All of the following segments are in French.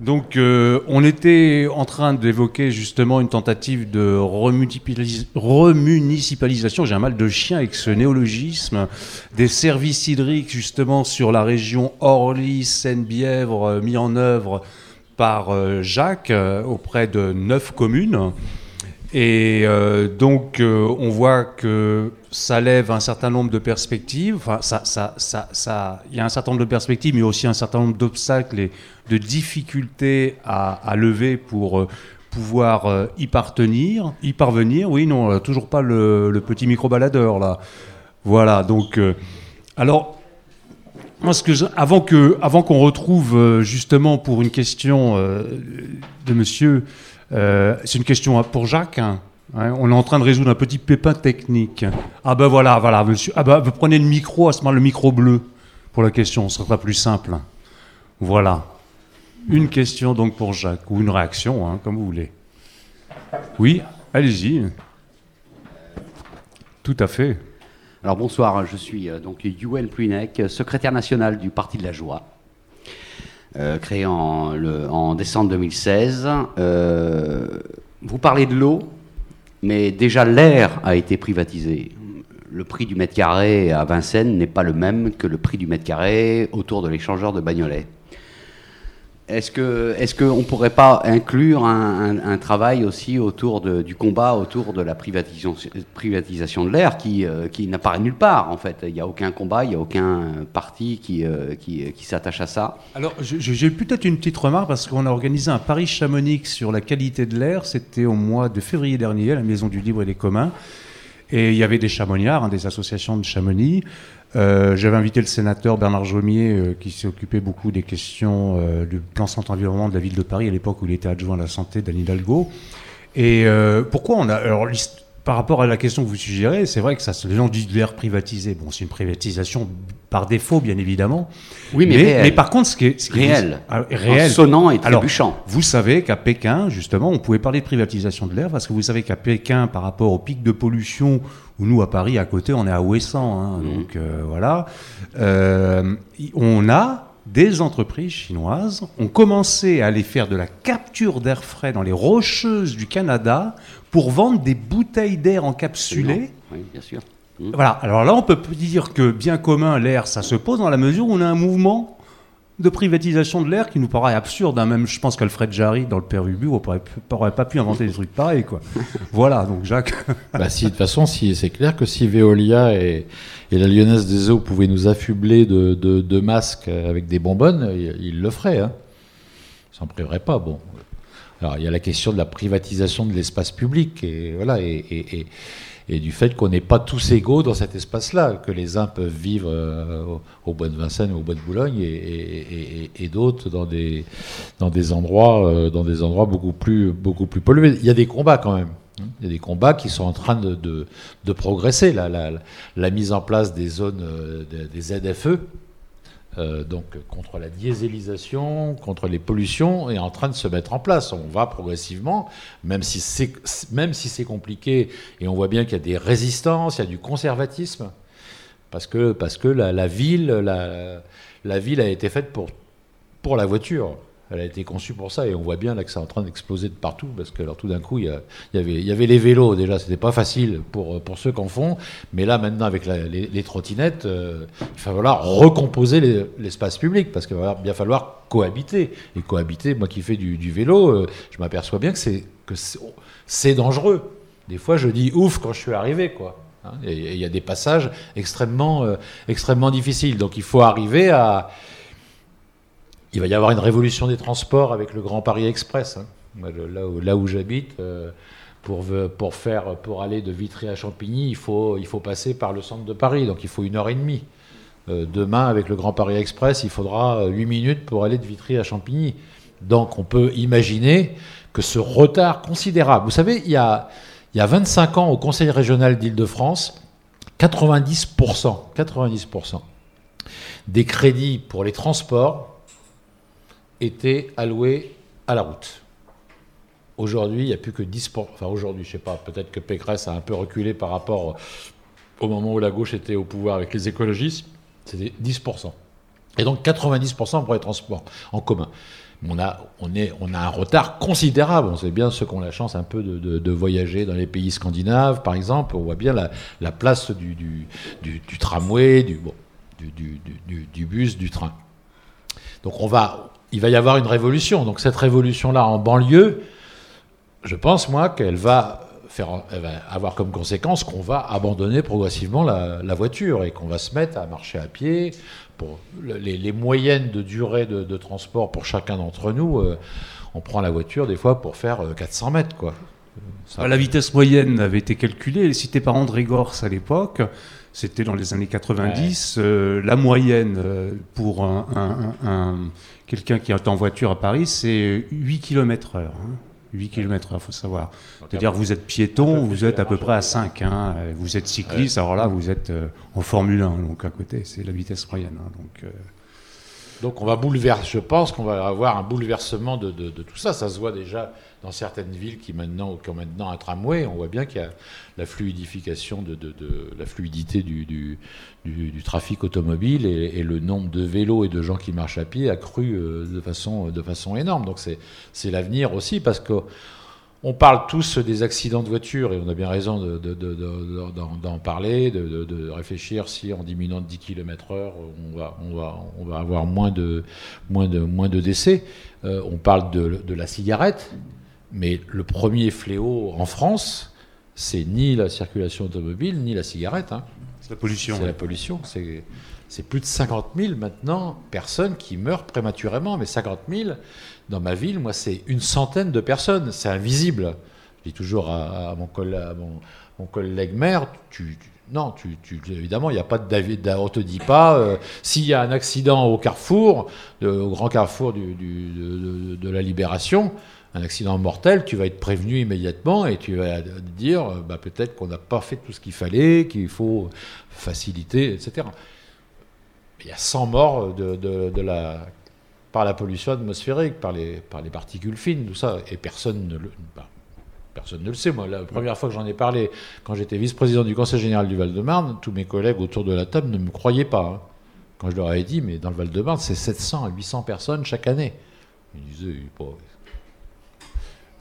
Donc, euh, on était en train d'évoquer justement une tentative de remunicipalisation, j'ai un mal de chien avec ce néologisme, des services hydriques justement sur la région Orly-Seine-Bièvre, euh, mis en œuvre par euh, Jacques auprès de neuf communes. Et donc, on voit que ça lève un certain nombre de perspectives. Enfin, ça, ça, ça, ça, il y a un certain nombre de perspectives, mais aussi un certain nombre d'obstacles et de difficultés à, lever pour euh, pouvoir euh, y parvenir. Y parvenir, oui, non, toujours pas le, petit micro-baladeur, là. Voilà, donc... Euh, alors, avant que, avant qu'on retrouve justement pour une question de monsieur, c'est une question pour Jacques. Hein. on est en train de résoudre un petit pépin technique. Ah ben voilà, voilà. Ah ben, vous prenez le micro, à ce moment le micro bleu pour la question, ce sera plus simple. Voilà. Une question donc pour Jacques, ou une réaction, hein, comme vous voulez. Oui, allez-y. Tout à fait. Alors bonsoir, je suis euh, donc Yuel Pluinec, secrétaire national du Parti de la Joie, euh, créé en, décembre 2016. Euh, vous parlez de l'eau, mais déjà l'air a été privatisé. Le prix du mètre carré à Vincennes n'est pas le même que le prix du mètre carré autour de l'échangeur de Bagnolet. Est-ce que est-ce pourrait pas inclure un, travail aussi autour du combat autour de la privatisation, privatisation de l'air qui, euh, qui n'apparaît nulle part en fait? Il n'y a aucun combat, il n'y a aucun parti qui, euh, qui, qui s'attache à ça. Alors j'ai peut-être une petite remarque parce qu'on a organisé un Paris Chamonix sur la qualité de l'air. C'était au mois de février dernier à la Maison du Libre et des Communs. Et il y avait des chamoniards, hein, des associations de Chamonix. Euh, j'avais invité le sénateur Bernard Jomier, euh, qui s'est occupé beaucoup des questions euh, du plan centre environnement de la ville de Paris à l'époque où il était adjoint à la santé d'Anne Hidalgo. Et pourquoi on a. Alors, par rapport à la question que vous suggérez, c'est vrai que ça, les gens disent l'air privatisé. Bon, c'est une privatisation par défaut, bien évidemment. Oui, mais, mais, par contre, ce qui est, ce réel, ah, réel, sonnant et trébuchant. vous savez qu'à Pékin, justement, on pouvait parler de privatisation de l'air parce que vous savez qu'à Pékin, par rapport au pic de pollution, où nous à Paris, à côté, on est à Ouessant, hein, mmh. donc euh, voilà, euh, on a des entreprises chinoises ont commencé à aller faire de la capture d'air frais dans les rocheuses du Canada pour vendre des bouteilles d'air encapsulées. Oui, bien sûr. Mmh. Voilà. Alors là, on peut dire que bien commun, l'air, ça se pose dans la mesure où on a un mouvement de privatisation de l'air qui nous paraît absurde. Hein. Même, je pense qu'Alfred Jarry, dans le Père Ubu, n'aurait pas pu inventer des trucs pareils. Quoi. voilà, donc Jacques. bah, si, de toute façon, si, c'est clair que si Veolia et, la Lyonnaise des Eaux pouvaient nous affubler de, masques avec des bonbonnes, ils, le feraient. Hein. Ils s'en priveraient pas. Bon. Il y a la question de la privatisation de l'espace public. Et, voilà, et et du fait qu'on n'est pas tous égaux dans cet espace-là, que les uns peuvent vivre euh, au bois de Vincennes ou au bois de Boulogne et, d'autres dans des, dans, des endroits, euh, dans des endroits beaucoup plus, beaucoup plus pollués. Il y a des combats quand même. Il y a des combats qui sont en train de, de, progresser. La, la, la, mise en place des zones euh, des ZFE, euh, donc contre la dieselisation, contre les pollutions, est en train de se mettre en place. On va progressivement, même si c'est si compliqué, et on voit bien qu'il y a des résistances, il y a du conservatisme, parce que parce que la, ville la, la ville a été faite pour pour la voiture elle a été conçue pour ça et on voit bien là que c'est en train d'exploser de partout parce que alors tout d'un coup il y, avait, les vélos. Déjà c'était pas facile pour, pour ceux qui en font mais là maintenant avec les, trottinettes euh, il va falloir recomposer l'espace public parce qu'il va bien falloir cohabiter. Et cohabiter moi qui fais du, vélo euh, je m'aperçois bien que c'est dangereux. Des fois je dis ouf quand je suis arrivé quoi hein. il y a des passages extrêmement euh, extrêmement difficiles. Donc il faut arriver à il va y avoir une révolution des transports avec le Grand Paris Express. Hein. Là où, j'habite, euh, pour, aller de Vitry à Champigny, il faut, passer par le centre de Paris, donc il faut une heure et demie. Euh, demain, avec le Grand Paris Express, il faudra 8 minutes pour aller de Vitry à Champigny. Donc on peut imaginer que ce retard considérable, vous savez, il y a, il y a 25 ans au Conseil régional d'Île-de-France, 90%, 90% des crédits pour les transports était alloué à la route. Aujourd'hui, il n'y a plus que 10%. Enfin, aujourd'hui, je ne sais pas, peut-être que Pécresse a un peu reculé par rapport au moment où la gauche était au pouvoir avec les écologistes. C'était 10%. Et donc 90% pour les transports en commun. on a, on, est, on a un retard considérable. On sait bien ceux qui ont la chance un peu de, de, voyager dans les pays scandinaves, par exemple. On voit bien la, la place du, du, du, du, tramway, du, bon, du, bus, du train. Donc on va, il va y avoir une révolution. Donc cette révolution-là en banlieue, je pense moi qu'elle va avoir comme conséquence qu'on va abandonner progressivement la, la voiture et qu'on va se mettre à marcher à pied, les, moyennes de durée de, transport pour chacun d'entre nous, euh, on prend la voiture des fois pour faire 400 euh, mètres. Quoi. La vitesse moyenne avait été calculée, citée par André Gors à l'époque. C'était dans les années 90. Euh, la moyenne pour un, quelqu'un qui est en voiture à Paris, c'est 8 km heure. 8 km il faut savoir. C'est-à-dire vous êtes piéton, vous êtes à peu près à 5. Hein. Vous êtes cycliste, alors là, vous êtes euh, en Formule 1, donc à côté, c'est la vitesse moyenne. Hein. donc, euh. Donc on va bouleverser, je pense qu'on va avoir un bouleversement de, de, tout ça. Ça se voit déjà dans certaines villes qui, maintenant, qui ont maintenant un tramway. On voit bien qu'il y a la fluidification de, de la fluidité du, du, trafic automobile et, le nombre de vélos et de gens qui marchent à pied a cru euh, de, façon, de façon énorme. Donc c'est l'avenir aussi parce que on parle tous des accidents de voiture et on a bien raison d'en parler, de, réfléchir si en diminuant de 10 km/h on va, on, va, on va avoir de, de, moins de décès. Euh, on parle de, la cigarette, mais le premier fléau en France, c'est ni la circulation automobile ni la cigarette. Hein. C'est la pollution. C'est la pollution. C'est plus de 50 000 maintenant personnes qui meurent prématurément. Mais 50 000, dans ma ville, moi, c'est une centaine de personnes. C'est invisible. Je dis toujours à, mon, collègue, mon, collègue maire, tu, non, tu, évidemment, il n'y a pas de David. On te dit pas euh, s'il y a un accident au carrefour, au grand carrefour du, de, la Libération, un accident mortel, tu vas être prévenu immédiatement et tu vas dire bah, peut-être qu'on n'a pas fait tout ce qu'il fallait, qu'il faut faciliter, etc. Il y a 100 morts par la pollution atmosphérique, par les, par les particules fines, tout ça, et personne ne le. Bah, personne ne le sait. Moi, la première fois que j'en ai parlé, quand j'étais vice-président du Conseil général du Val-de-Marne, tous mes collègues autour de la table ne me croyaient pas. Hein. Quand je leur avais dit, mais dans le Val-de-Marne, c'est 700 à 800 personnes chaque année. Ils disaient,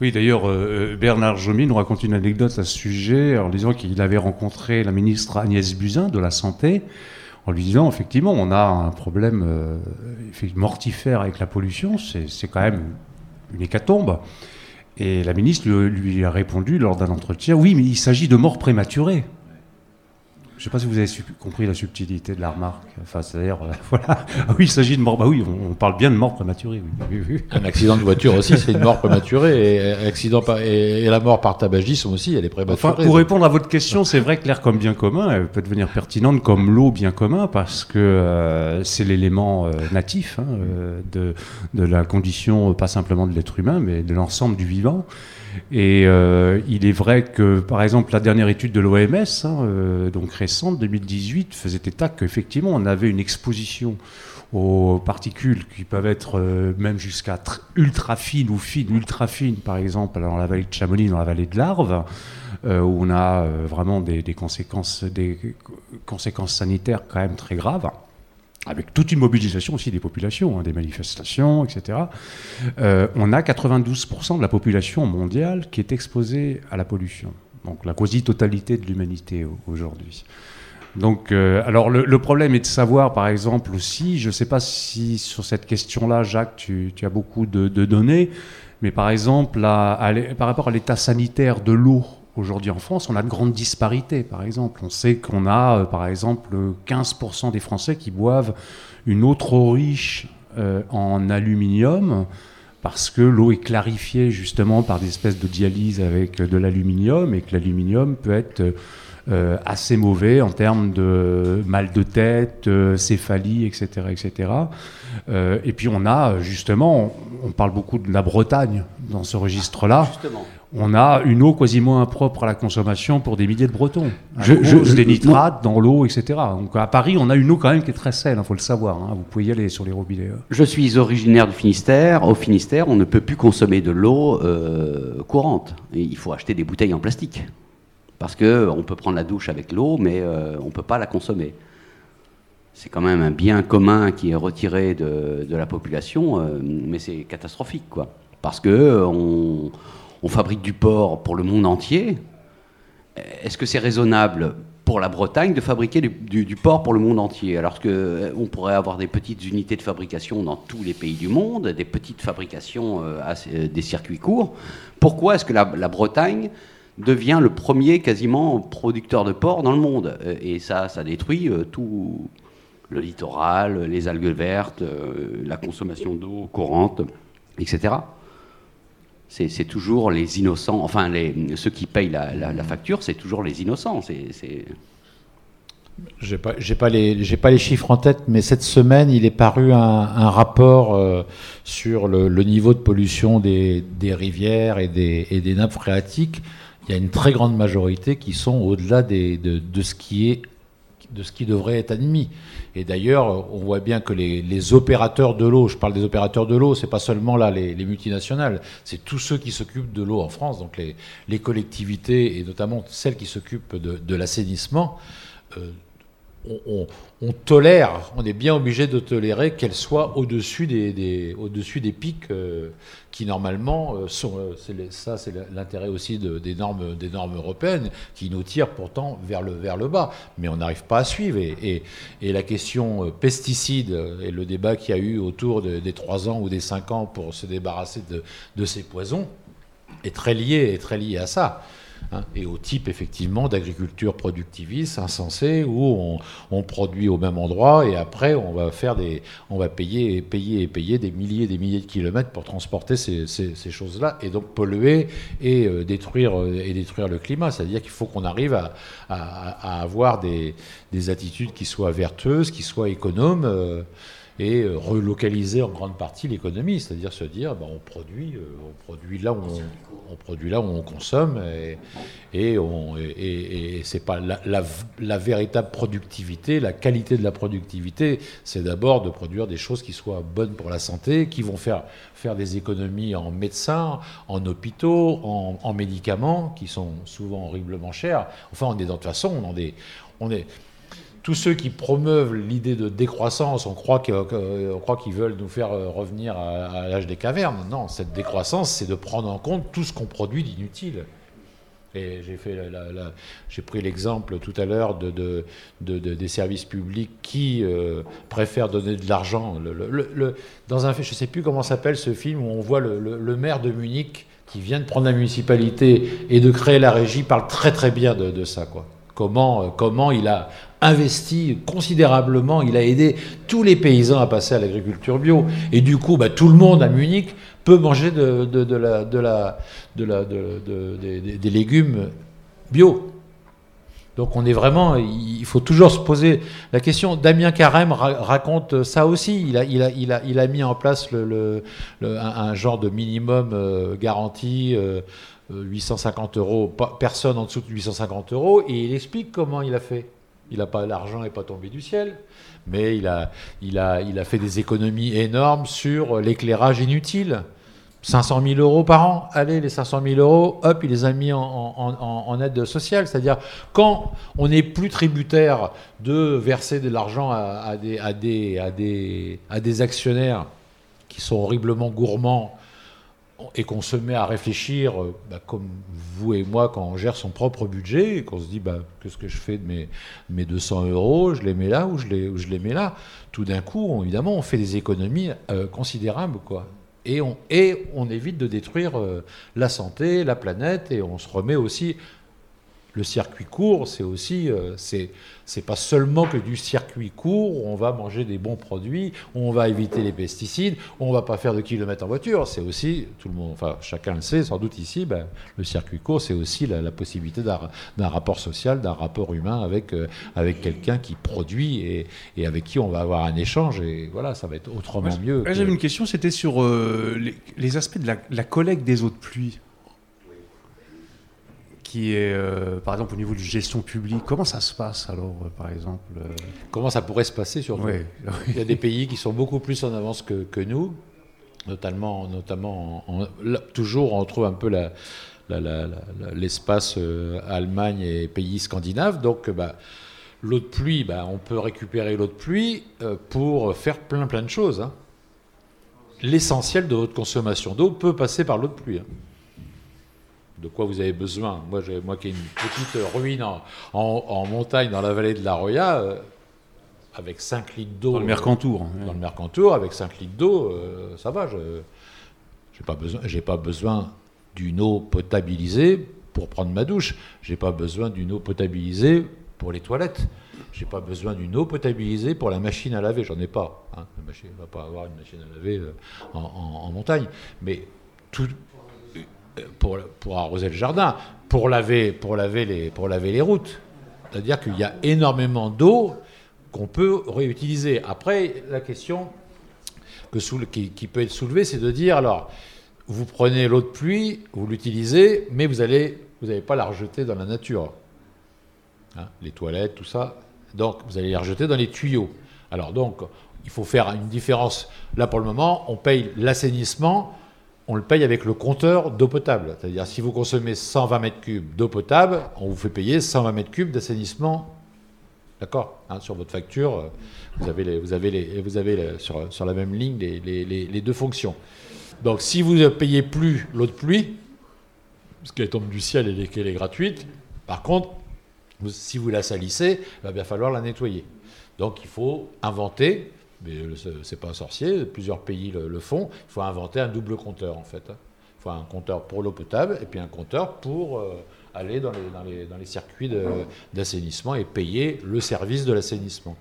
oui, d'ailleurs, euh, Bernard Jomy nous raconte une anecdote à ce sujet en disant qu'il avait rencontré la ministre Agnès Buzyn de la Santé en lui disant effectivement, on a un problème euh, mortifère avec la pollution, c'est quand même une hécatombe. Et la ministre lui a répondu lors d'un entretien oui, mais il s'agit de morts prématurées. Je ne sais pas si vous avez compris la subtilité de la remarque. Enfin, c'est-à-dire, euh, voilà. Ah oui, il s'agit de mort. Bah oui, on, parle bien de mort prématurée. Un accident de voiture aussi, c'est une mort prématurée. Et, accident et, la mort par tabagisme aussi, elle est prématurée. Enfin, pour répondre à votre question, c'est vrai que l'air comme bien commun, elle peut devenir pertinente comme l'eau bien commun parce que euh, c'est l'élément euh, natif hein, de, de la condition, pas simplement de l'être humain, mais de l'ensemble du vivant. Et euh, il est vrai que, par exemple, la dernière étude de l'OMS, hein, euh, donc récente, 2018, faisait état qu'effectivement, on avait une exposition aux particules qui peuvent être euh, même jusqu'à ultra fines ou fines, ultra fines, par exemple, dans la vallée de Chamonix, dans la vallée de l'Arve, où on a vraiment des, conséquences, des conséquences sanitaires quand même très graves avec toute une mobilisation aussi des populations, hein, des manifestations, etc. Euh, on a 92% de la population mondiale qui est exposée à la pollution. Donc la quasi-totalité de l'humanité aujourd'hui. Donc, euh, alors le, problème est de savoir, par exemple aussi, je ne sais pas si sur cette question-là, Jacques, tu, as beaucoup de, données, mais par exemple, par rapport à l'état sanitaire de l'eau Aujourd'hui en France, on a de grandes disparités, par exemple. On sait qu'on a, euh, par exemple, 15% des Français qui boivent une eau trop riche euh, en aluminium parce que l'eau est clarifiée justement par des espèces de dialyse avec de l'aluminium et que l'aluminium peut être euh, assez mauvais en termes de mal de tête, céphalie, etc. etc. et puis on a justement, on parle beaucoup de la Bretagne dans ce registre-là on a une eau quasiment impropre à la consommation pour des milliers de Bretons. Je, je, des nitrates dans l'eau, etc. Donc à Paris, on a une eau quand même qui est très saine, il hein, faut le savoir. Hein. Vous pouvez y aller sur les robinets. Hein. Je suis originaire du Finistère. Au Finistère, on ne peut plus consommer de l'eau euh, courante. il faut acheter des bouteilles en plastique. Parce qu'on peut prendre la douche avec l'eau, mais euh, on ne peut pas la consommer. c'est quand même un bien commun qui est retiré de, la population, euh, mais c'est catastrophique, quoi. Parce que on, fabrique du porc pour le monde entier. Est-ce que c'est raisonnable pour la Bretagne de fabriquer du, porc pour le monde entier, alors qu'on euh, pourrait avoir des petites unités de fabrication dans tous les pays du monde, des petites fabrications, euh, des circuits courts? Pourquoi est-ce que la, Bretagne devient le premier quasiment producteur de porc dans le monde? Et ça, ça détruit tout, le littoral, les algues vertes, euh, la consommation d'eau courante, etc. C'est toujours les innocents, enfin ceux qui payent la, facture, c'est toujours les innocents. C'est j'ai pas, les, chiffres en tête, mais cette semaine, il est paru un, rapport euh, sur le, niveau de pollution des, rivières et des, et des, nappes phréatiques. Il y a une très grande majorité qui sont au-delà de, de, ce qui est de ce qui devrait être admis. Et d'ailleurs, on voit bien que les, opérateurs de l'eau, je parle des opérateurs de l'eau, c'est pas seulement là les, multinationales, c'est tous ceux qui s'occupent de l'eau en France, donc les, collectivités et notamment celles qui s'occupent de, l'assainissement. Euh, on, tolère, on est bien obligé de tolérer qu'elle soit au-dessus des, au-dessus des pics euh, qui normalement euh, sont. Euh, ça, c'est l'intérêt aussi des, normes, des normes européennes qui nous tirent pourtant vers le, vers le bas. Mais on n'arrive pas à suivre. Et, et, la question pesticides et le débat qu'il y a eu autour des 3 ans ou des 5 ans pour se débarrasser de, de ces poisons est très lié, est très lié à ça. Hein, et au type effectivement d'agriculture productiviste, insensée, où on, produit au même endroit et après on va faire des, on va payer et payer et payer des milliers et des milliers de kilomètres pour transporter ces, choses-là et donc polluer et euh, détruire euh, et détruire le climat. C'est-à-dire qu'il faut qu'on arrive à, avoir des, attitudes qui soient vertueuses, qui soient économes. Euh, et relocaliser en grande partie l'économie, c'est-à-dire se dire ben, on produit, on produit là où on, produit là où on consomme et, c'est pas la, véritable productivité, la qualité de la productivité, c'est d'abord de produire des choses qui soient bonnes pour la santé, qui vont faire, faire des économies en médecins, en hôpitaux, en, médicaments, qui sont souvent horriblement chers. Enfin, on est dans, de toute façon, on est tous ceux qui promeuvent l'idée de décroissance, on croit qu'ils veulent nous faire euh, revenir à, l'âge des cavernes. Non, cette décroissance, c'est de prendre en compte tout ce qu'on produit d'inutile. Et j'ai fait j'ai pris l'exemple tout à l'heure de, des services publics qui euh, préfèrent donner de l'argent. Dans un, je ne sais plus comment s'appelle ce film où on voit le, maire de Munich qui vient de prendre la municipalité et de créer la régie parle très très bien de, ça quoi. Comment, euh, comment il a investi considérablement, il a aidé tous les paysans à passer à l'agriculture bio. Et du coup, bah, tout le monde à Munich peut manger des, légumes bio. Donc on est vraiment, il faut toujours se poser la question. Damien Carême raconte ça aussi. Il a, a, mis en place un, genre de minimum euh, garanti. 850 euh, euros, personne en dessous de 850 euros, et il explique comment il a fait. Il pas l'argent n'est pas tombé du ciel, mais il a, fait des économies énormes sur l'éclairage inutile. 500 000 euros par an, allez, les 500 000 euros, hop, il les a mis en, aide sociale. C'est-à-dire, quand on n'est plus tributaire de verser de l'argent à des actionnaires qui sont horriblement gourmands et qu'on se met à réfléchir, euh, bah, comme vous et moi, quand on gère son propre budget, et qu'on se dit bah, qu'est-ce que je fais de mes, mes 200 euros, je les mets là ou je les, je les mets là, tout d'un coup, évidemment, on fait des économies euh, considérables. Quoi. Et, on, et on évite de détruire euh, la santé, la planète, et on se remet aussi le circuit court, c'est aussi, euh, c'est pas seulement que du circuit court où on va manger des bons produits, où on va éviter les pesticides, où on va pas faire de kilomètres en voiture. C'est aussi, tout le monde, enfin chacun le sait, sans doute ici, ben, le circuit court, c'est aussi la, possibilité d'un rapport social, d'un rapport humain avec, euh, avec quelqu'un qui produit et, et, avec qui on va avoir un échange. Et voilà, ça va être autrement mieux. J'avais une question, c'était sur euh, les, aspects de la, la collecte des eaux de pluie qui est, euh, par exemple, au niveau de gestion publique. Comment ça se passe alors, euh, par exemple euh? Comment ça pourrait se passer surtout? Il y a des pays qui sont beaucoup plus en avance que, que nous, notamment, notamment toujours on trouve un peu l'espace Allemagne et pays scandinaves. Donc, bah, L'eau de pluie, ben, on peut récupérer l'eau de pluie euh, pour faire plein plein de choses. hein. L'essentiel de votre consommation d'eau peut passer par l'eau de pluie. hein. De quoi vous avez besoin Moi, j'ai- moi qui ai une petite ruine en, en- en montagne dans la vallée de la Roya, euh, avec 5 litres d'eau. Dans le Mercantour. euh, Dans le Mercantour, avec 5 litres d'eau, euh, ça va. Je n'ai pas besoin, j'ai pas besoin d'une eau potabilisée pour prendre ma douche. J'ai pas besoin d'une eau potabilisée pour les toilettes. J'ai pas besoin d'une eau potabilisée pour la machine à laver. J'en ai pas. Hein. La machine, on va pas avoir une machine à laver euh, en, en- en montagne. Mais tout, pour, arroser le jardin, pour laver, pour laver, les, pour laver les routes. C'est-à-dire qu'il y a énormément d'eau qu'on peut réutiliser. Après, la question que qui, peut être soulevée, c'est de dire, alors, vous prenez l'eau de pluie, vous l'utilisez, mais vous allez, vous n'allez pas la rejeter dans la nature. Hein, les toilettes, tout ça. Donc, vous allez les rejeter dans les tuyaux. Alors, donc, il faut faire une différence. Là, pour le moment, on paye l'assainissement, on le paye avec le compteur d'eau potable. C'est-à-dire, si vous consommez 120 mètres cubes d'eau potable, on vous fait payer 120 mètres cubes d'assainissement. D'accord Hein, Sur votre facture, euh, vous avez, les, vous avez, les, sur, la même ligne les, deux fonctions. Donc, si vous ne payez plus l'eau de pluie, parce qu'elle tombe du ciel et qu'elle est gratuite, par contre, si vous la salissez, il va bien falloir la nettoyer. Donc il faut inventer, mais ce n'est pas un sorcier, plusieurs pays le, le font, il faut inventer un double compteur en fait. hein. Il faut un compteur pour l'eau potable et puis un compteur pour euh, aller dans les, dans les- dans les circuits d'assainissement et payer le service de l'assainissement.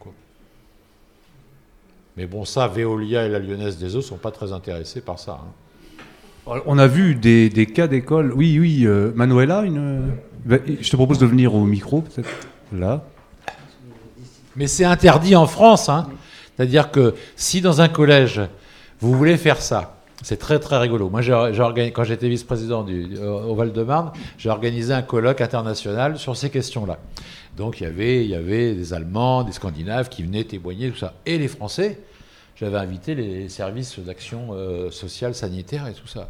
Mais bon, ça, Veolia et la Lyonnaise des Eaux ne sont pas très intéressés par ça. hein. On a vu des, des cas d'école. Oui, oui, euh, Manuela, une... bah, je te propose de venir au micro, peut-être. Là. Mais c'est interdit en France. hein. C'est-à-dire que si dans un collège, vous voulez faire ça, c'est très très rigolo. Moi, quand j'étais vice-président du- au Val-de-Marne, j'ai organisé un colloque international sur ces questions-là. Donc il y, avait, il y avait des Allemands, des Scandinaves qui venaient témoigner, tout ça. Et les Français, j'avais invité les services d'action euh, sociale, sanitaire et tout ça.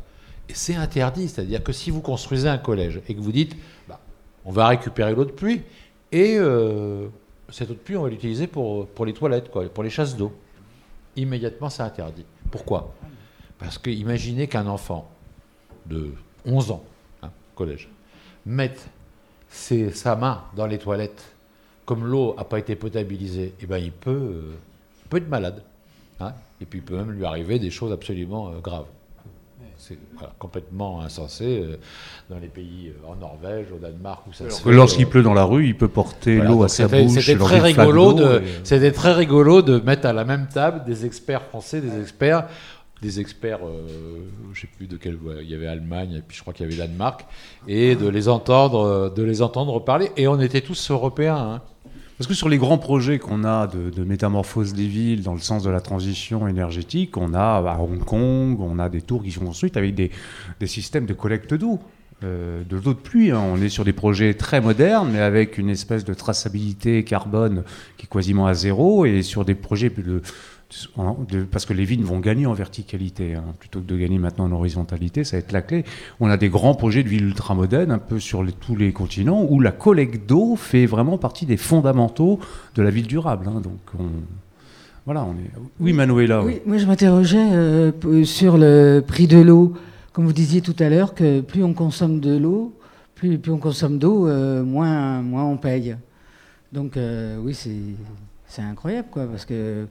Et c'est interdit. C'est-à-dire que si vous construisez un collège et que vous dites, bah, on va récupérer l'eau de pluie et euh, cette eau de pluie, on va l'utiliser pour, les toilettes, pour les chasses d'eau. Immédiatement, c'est interdit. Pourquoi? Parce que imaginez qu'un enfant de 11 ans, hein, collège, mette sa main dans les toilettes, comme l'eau n'a pas été potabilisée, et ben il peut, euh, peut être malade. hein, et puis il peut même lui arriver des choses absolument euh, graves. C'est voilà, complètement insensé euh, dans les pays, euh, en Norvège, au Danemark, où ça se Que fait, Lorsqu'il euh, pleut dans la rue, il peut porter voilà, l'eau à sa bouche. C'était très rigolo de, et- très rigolo de mettre à la même table des experts français, des experts, des experts, euh, je sais plus de quel, ouais, il y avait Allemagne et puis je crois qu'il y avait Danemark, et de les entendre, de les entendre parler. Et on était tous européens. hein. Parce que sur les grands projets qu'on a de, métamorphose des villes dans le sens de la transition énergétique, on a à Hong Kong, on a des tours qui sont construites avec des, systèmes de collecte d'eau, euh, de l'eau de pluie. hein. On est sur des projets très modernes, mais avec une espèce de traçabilité carbone qui est quasiment à zéro, et sur des projets de- parce que les villes vont gagner en verticalité hein, plutôt que de gagner maintenant en horizontalité, ça va être la clé. On a des grands projets de villes ultramodernes un peu sur les- tous les continents où la collecte d'eau fait vraiment partie des fondamentaux de la ville durable. hein. Donc on, voilà, on est. Oui, Manuela. Oui, moi je m'interrogeais euh, sur le prix de l'eau. Comme vous disiez tout à l'heure, que plus on consomme de l'eau, plus, plus on consomme d'eau, euh, moins, moins on paye. Donc euh, oui, c'est c'est incroyable, quoi, parce que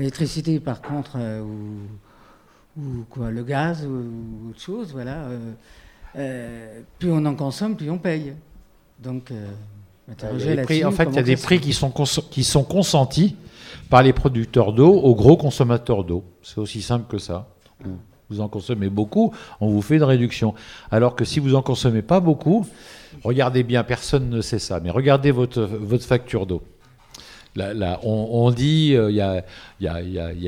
l'électricité, par contre, euh, ou, ou quoi, le gaz ou, ou autre chose, voilà, euh, euh, plus on en consomme, plus on paye. Donc, là-dessus, en fait, il y a des prix qui sont, qui sont consentis par les producteurs d'eau aux gros consommateurs d'eau. C'est aussi simple que ça. Vous en consommez beaucoup, on vous fait une réduction. Alors que si vous en consommez pas beaucoup, regardez bien, personne ne sait ça, mais regardez votre, votre facture d'eau. On, dit, il y, a,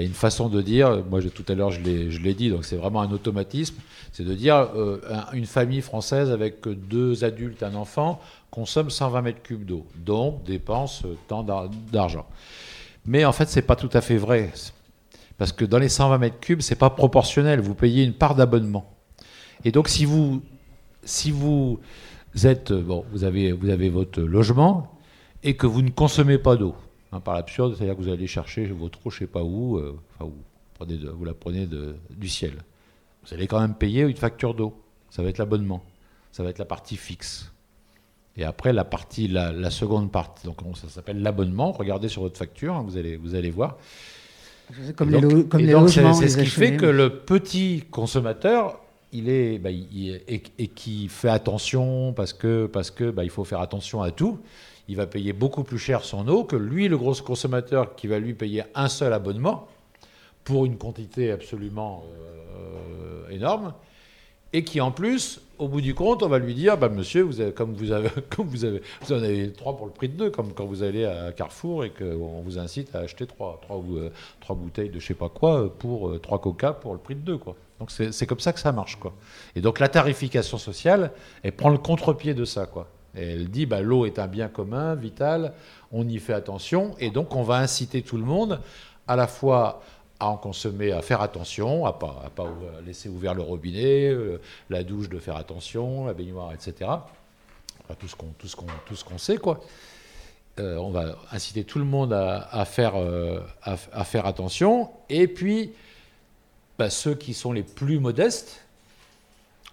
une façon de dire, moi tout à l'heure je l'ai dit, donc c'est vraiment un automatisme, c'est de dire euh, un- une famille française avec deux adultes, un enfant, consomme 120 mètres cubes d'eau, donc dépense euh, tant d'ar- d'argent. Mais en fait, c'est pas tout à fait vrai. Parce que dans les 120 mètres cubes, c'est pas proportionnel. Vous payez une part d'abonnement. Et donc, si vous, si vous êtes, euh, bon, avez, vous avez votre logement et que vous ne consommez pas d'eau. Hein, par l'absurde, c'est-à-dire que vous allez chercher votre eau, je sais pas où, euh, enfin, vous, prenez de- vous la prenez de- du ciel. Vous allez quand même payer une facture d'eau. Ça va être l'abonnement. Ça va être la partie fixe. Et après, la partie, la, la seconde partie, donc ça s'appelle l'abonnement. Regardez sur votre facture, hein, vous, allez, vous allez voir. Comme Et les, donc- lo- comme et les donc, c'est- logements. C'est ce qui fait que le petit consommateur, il est, bah, il- et, et qui fait attention parce que parce que bah, il faut faire attention à tout. Il va payer beaucoup plus cher son eau que lui, le gros consommateur, qui va lui payer un seul abonnement pour une quantité absolument euh, énorme, et qui en plus, au bout du compte, on va lui dire, bah, monsieur, vous avez, comme vous avez, comme vous avez, vous en avez trois pour le prix de deux, comme quand vous allez à Carrefour et qu'on vous incite à acheter trois, trois, euh, trois bouteilles de je sais pas quoi pour euh, trois coca pour le prix de deux, quoi. Donc c'est comme ça que ça marche, quoi. Et donc la tarification sociale, elle prend le contre-pied de ça, quoi. Et elle dit, bah, l'eau est un bien commun, vital, on y fait attention, et donc on va inciter tout le monde à la fois à en consommer, à faire attention, à pas, pas laisser ouvert le robinet, euh, la douche de faire attention, la baignoire, etc. Tout ce qu'on tout ce qu'on tout ce qu'on sait quoi. Euh, on va inciter tout le monde à, faire euh, à faire attention et puis bah, ceux qui sont les plus modestes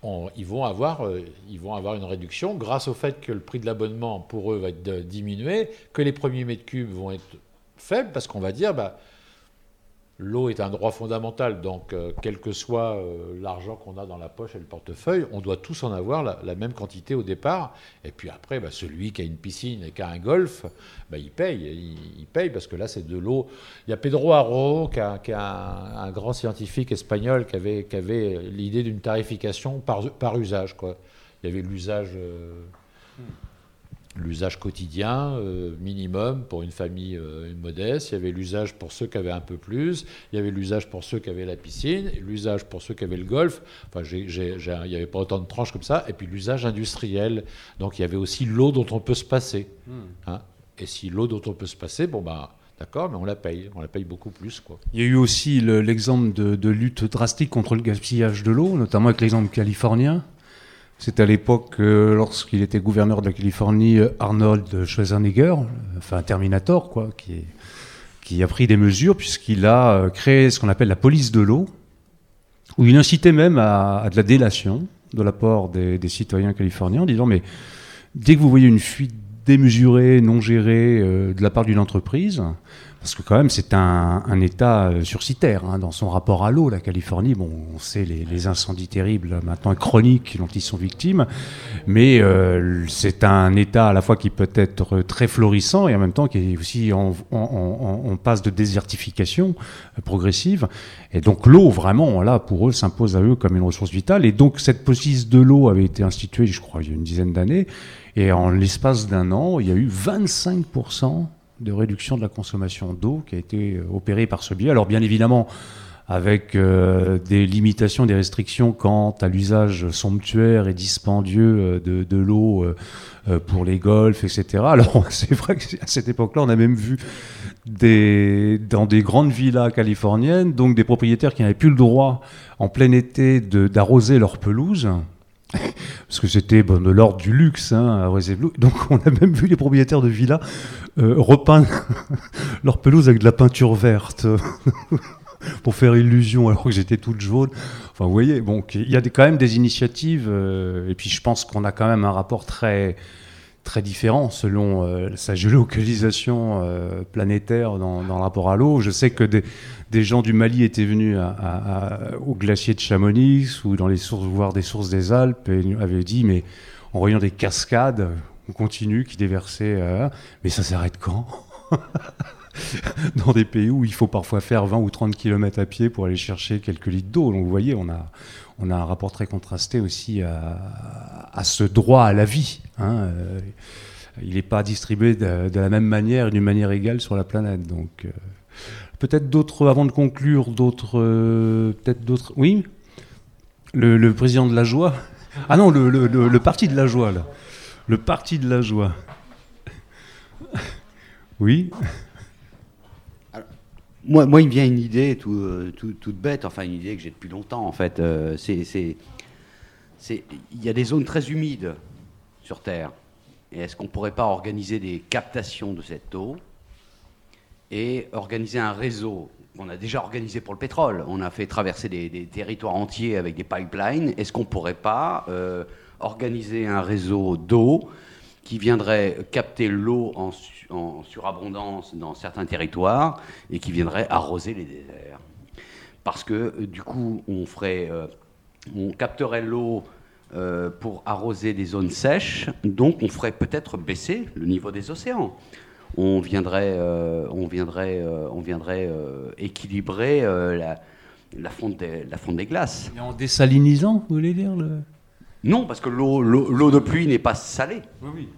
on- ils, vont avoir, euh, ils vont avoir une réduction grâce au fait que le prix de l'abonnement pour eux va être de- diminué, que les premiers mètres cubes vont être faibles, parce qu'on va dire, bah, l'eau est un droit fondamental, donc euh, quel que soit euh, l'argent qu'on a dans la poche et le portefeuille, on doit tous en avoir la, même quantité au départ. Et puis après, bah, celui qui a une piscine et qui a un golf, bah, il paye. Il, paye parce que là, c'est de l'eau. Il y a Pedro Arro, qui, est un, grand scientifique espagnol, qui avait, avait l'idée d'une tarification par, usage. Il y avait l'usage. euh, L'usage quotidien euh, minimum pour une famille euh, modeste, il y avait l'usage pour ceux qui avaient un peu plus, il y avait l'usage pour ceux qui avaient la piscine, l'usage pour ceux qui avaient le golf, enfin j'ai- j'ai- j'ai- il n'y avait pas autant de tranches comme ça, et puis l'usage industriel, donc il y avait aussi l'eau dont on peut se passer. hein. Et si l'eau dont on peut se passer, bon bah d'accord, mais on la paye, on la paye beaucoup plus. Quoi. Il y a eu aussi le- l'exemple de, de lutte drastique contre le gaspillage de l'eau, notamment avec l'exemple californien. C'était à l'époque, lorsqu'il était gouverneur de la Californie, euh, Arnold Schwarzenegger, enfin Terminator, quoi, qui, a pris des mesures puisqu'il a euh, créé ce qu'on appelle la police de l'eau, où il incitait même à, de la délation de la part des, des citoyens californiens en disant mais dès que vous voyez une fuite démesurée, non gérée euh, de la part d'une entreprise, parce que quand même c'est un, un État euh, sursitaire hein, dans son rapport à l'eau. La Californie, bon, on sait les, les incendies terribles euh, maintenant chroniques dont ils sont victimes, mais euh, c'est un État à la fois qui peut être très florissant et en même temps qui est aussi en, en- en- en passe de désertification progressive. Et donc l'eau, vraiment, là, pour eux, s'impose à eux comme une ressource vitale. Et donc cette police de l'eau avait été instituée, je crois, il y a une dizaine d'années. Et en l'espace d'un an, il y a eu 25% de réduction de la consommation d'eau qui a été euh, opérée par ce biais. Alors bien évidemment, avec euh, des limitations, des restrictions quant à l'usage somptuaire et dispendieux euh, de, l'eau pour les golfs, etc. Alors c'est vrai qu'à cette époque-là, on a même vu des, dans des grandes villas californiennes, donc des propriétaires qui n'avaient plus le droit en plein été d'arroser leur pelouse. Parce que c'était de l'ordre du luxe hein, à Réseblou. Donc on a même vu les propriétaires de villas euh, repeindre leur pelouse avec de la peinture verte pour faire illusion alors que j'étais toute jaune. Enfin vous voyez, bon, il y a quand même des initiatives euh, et puis je pense qu'on a quand même un rapport très très différent selon euh, sa géolocalisation planétaire dans, dans le rapport à l'eau. Je sais que des, des gens du Mali étaient venus au glacier de Chamonix ou dans les sources, voir des sources des Alpes et avaient dit, mais en voyant des cascades, on continue, qui déversaient, euh, mais ça s'arrête quand? Dans des pays où il faut parfois faire 20 ou 30 km à pied pour aller chercher quelques litres d'eau. Donc vous voyez, on a, on a un rapport très contrasté aussi à, ce droit à la vie. hein. Euh, il n'est pas distribué de, la même manière d'une manière égale sur la planète. Donc, euh, peut-être d'autres, avant de conclure, d'autres, euh, peut-être d'autres. Oui, le, président de la joie. Ah non, le, parti de la joie là. Le parti de la joie. Oui. Moi, moi, il me vient une idée euh, tout- toute bête, enfin une idée que j'ai depuis longtemps en fait. Euh, c'est- il y a des zones très humides sur Terre. Et est-ce qu'on ne pourrait pas organiser des captations de cette eau et organiser un réseau qu'on a déjà organisé pour le pétrole On a fait traverser des, territoires entiers avec des pipelines. Est-ce qu'on ne pourrait pas euh, organiser un réseau d'eau qui viendrait capter l'eau en, surabondance dans certains territoires et qui viendrait arroser les déserts? Parce que euh, du coup, on. Euh, on capterait l'eau pour arroser des zones sèches, donc on ferait peut-être baisser le niveau des océans. On viendrait, euh, on viendrait, euh, on viendrait équilibrer la, la, fonte des, la fonte des glaces. Et en désalinisant, vous voulez dire le... Non, parce que l'eau de pluie n'est pas salée. Oui, oui.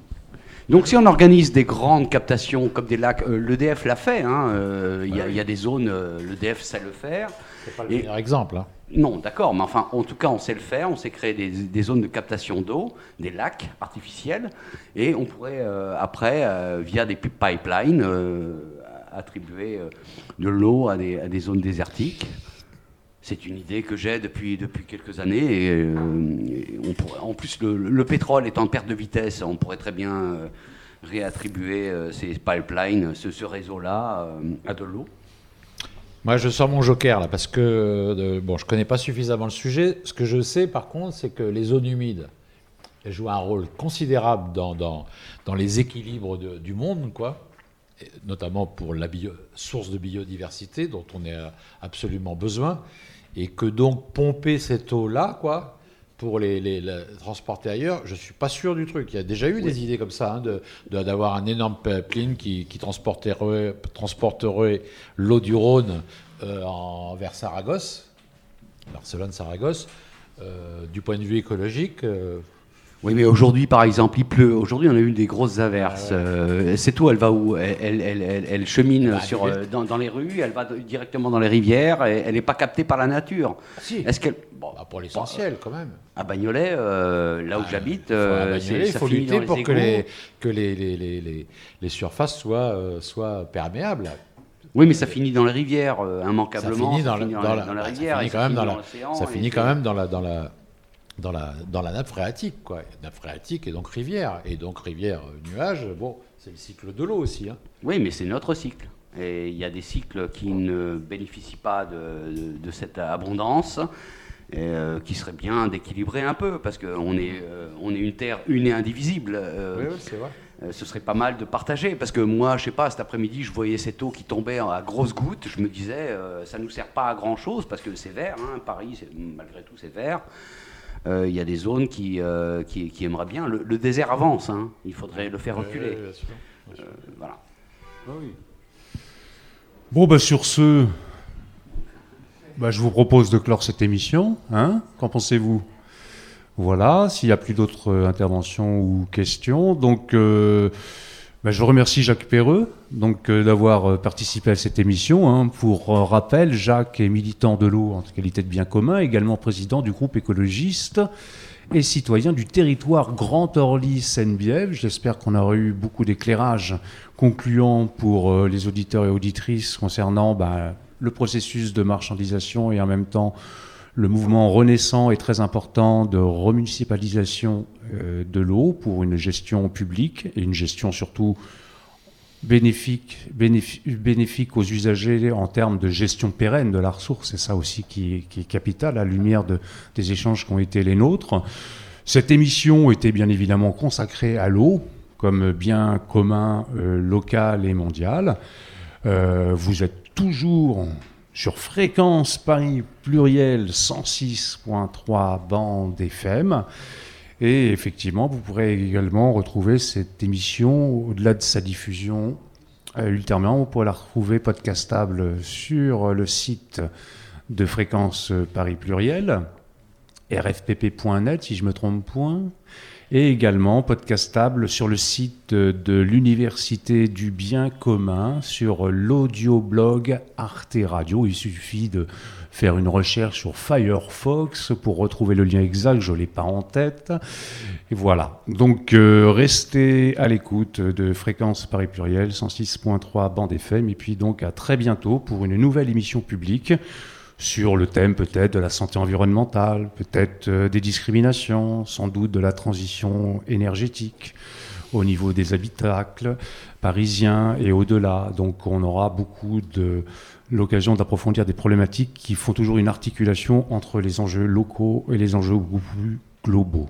Donc si on organise des grandes captations comme des lacs, l'EDF l'a fait, hein, il y, a des zones, l'EDF sait le faire. C'est pas le meilleur exemple. Hein. Non, d'accord, mais enfin, en tout cas, on sait le faire. On sait créer des, zones de captation d'eau, des lacs artificiels, et on pourrait euh, après, euh, via des pipelines, euh, attribuer de l'eau à des, zones désertiques. C'est une idée que j'ai depuis, depuis quelques années. Et, on pourrait, en plus, le, pétrole est en perte de vitesse. On pourrait très bien réattribuer ces pipelines, ce réseau-là, à de l'eau. Moi, je sors mon joker là parce que euh, bon, je connais pas suffisamment le sujet. Ce que je sais, par contre, c'est que les zones humides jouent un rôle considérable dans, dans, les équilibres du monde, quoi, notamment pour la source de biodiversité dont on a absolument besoin, et que donc pomper cette eau-là, quoi, pour les, transporter ailleurs, je ne suis pas sûr du truc. Il y a déjà eu des idées comme ça, hein, d'avoir un énorme pipeline qui, qui transporterait, transporterait l'eau du Rhône euh, en, vers Saragosse, Barcelone-Saragosse. Euh, du point de vue écologique, euh, oui, mais aujourd'hui, par exemple, il pleut. Aujourd'hui, on a eu des grosses averses. Ah euh, c'est tout. Elle va où elle, elle, elle, chemine bah, sur, euh, dans, les rues, elle va directement dans les rivières, et elle n'est pas captée par la nature. Si. Est-ce qu'elle. Bon, bah, pour l'essentiel, quand même. À Bagnolet, euh, là où bah, j'habite, il faut lutter pour que, les, que les, les, les, les, surfaces soient, soient perméables. Oui, mais ça finit dans les rivières, immanquablement. Ça finit dans, la, dans, la, rivière. Ça finit quand même dans la, ça finit quand même dans la, dans nappe phréatique, quoi. Nappe phréatique et donc rivière. Et donc rivière, euh, nuage, bon, c'est le cycle de l'eau aussi. Hein. Oui, mais c'est notre cycle. Et il y a des cycles qui ne bénéficient pas de, de, cette abondance, et, euh, qui serait bien d'équilibrer un peu, parce qu'on est, euh, on est une terre une et indivisible. oui, oui c'est vrai. ce serait pas mal de partager, parce que moi, je sais pas, cet après-midi, je voyais cette eau qui tombait à grosses gouttes, je me disais, ça nous sert pas à grand-chose, parce que c'est vert, hein, Paris, malgré tout, c'est vert. Euh, il y a des zones qui, euh, qui, aimeraient bien. Le, désert avance, hein. il faudrait le faire reculer. Euh, voilà. Ah bon, bah, sur ce, bah, je vous propose de clore cette émission. Hein Qu'en pensez-vous? Voilà, s'il n'y a plus d'autres interventions ou questions. Donc. Ben, je remercie Jacques Perreux donc euh, d'avoir euh, participé à cette émission. Hein. Pour euh, rappel, Jacques est militant de l'eau en qualité de bien commun, également président du groupe écologiste et citoyen du territoire Grand Orly Seine-Bièvre. J'espère qu'on aura eu beaucoup d'éclairages concluants pour les auditeurs et auditrices concernant ben, le processus de marchandisation et en même temps le mouvement renaissant est très important de remunicipalisation de l'eau pour une gestion publique et une gestion surtout bénéfique, bénéfique, aux usagers en termes de gestion pérenne de la ressource. C'est ça aussi qui est, capital à la lumière de, des échanges qui ont été les nôtres. Cette émission était bien évidemment consacrée à l'eau comme bien commun euh, local et mondial. Euh, vous êtes toujours sur fréquence Paris pluriel 106.3 bande FM. Et effectivement, vous pourrez également retrouver cette émission au-delà de sa diffusion euh, ultérieurement. Vous pourrez la retrouver podcastable sur le site de fréquence Paris pluriel, rfpp.net si je me trompe point et également podcastable sur le site de l'Université du Bien commun sur l'audioblog Arte Radio. Il suffit de faire une recherche sur Firefox pour retrouver le lien exact, je ne l'ai pas en tête. Et voilà. Donc euh, restez à l'écoute de Fréquence Paris Pluriel 106.3 bande FM et puis donc à très bientôt pour une nouvelle émission publique sur le thème peut-être de la santé environnementale, peut-être euh, des discriminations, sans doute de la transition énergétique. au niveau des habitacles parisiens et au-delà. Donc on aura beaucoup de l'occasion d'approfondir des problématiques qui font toujours une articulation entre les enjeux locaux et les enjeux beaucoup plus globaux.